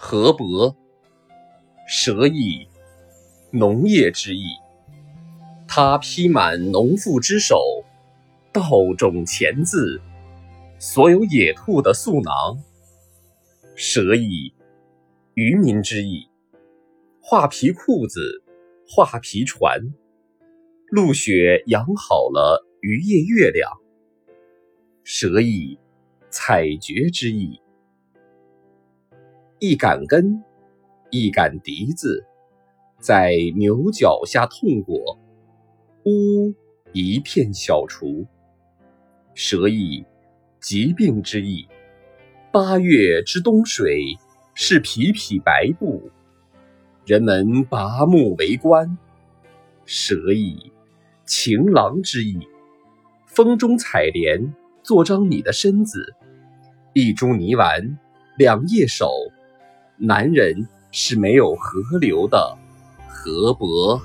河伯，蛇意，农业之意。他披满农妇之手，稻种钱字，所有野兔的嗉囊。蛇意，渔民之意。画皮裤子，画皮船，陆雪养好了渔业月亮。蛇意，采撅之意。一杆根，一杆笛子，在牛角下痛过。呜，一片小厨。蛇意，疾病之意。八月之冬水，是匹匹白布。人们拔木为官。蛇意，情郎之意。风中采莲，做张你的身子。一株泥丸，两叶手。男人是没有河流的河伯。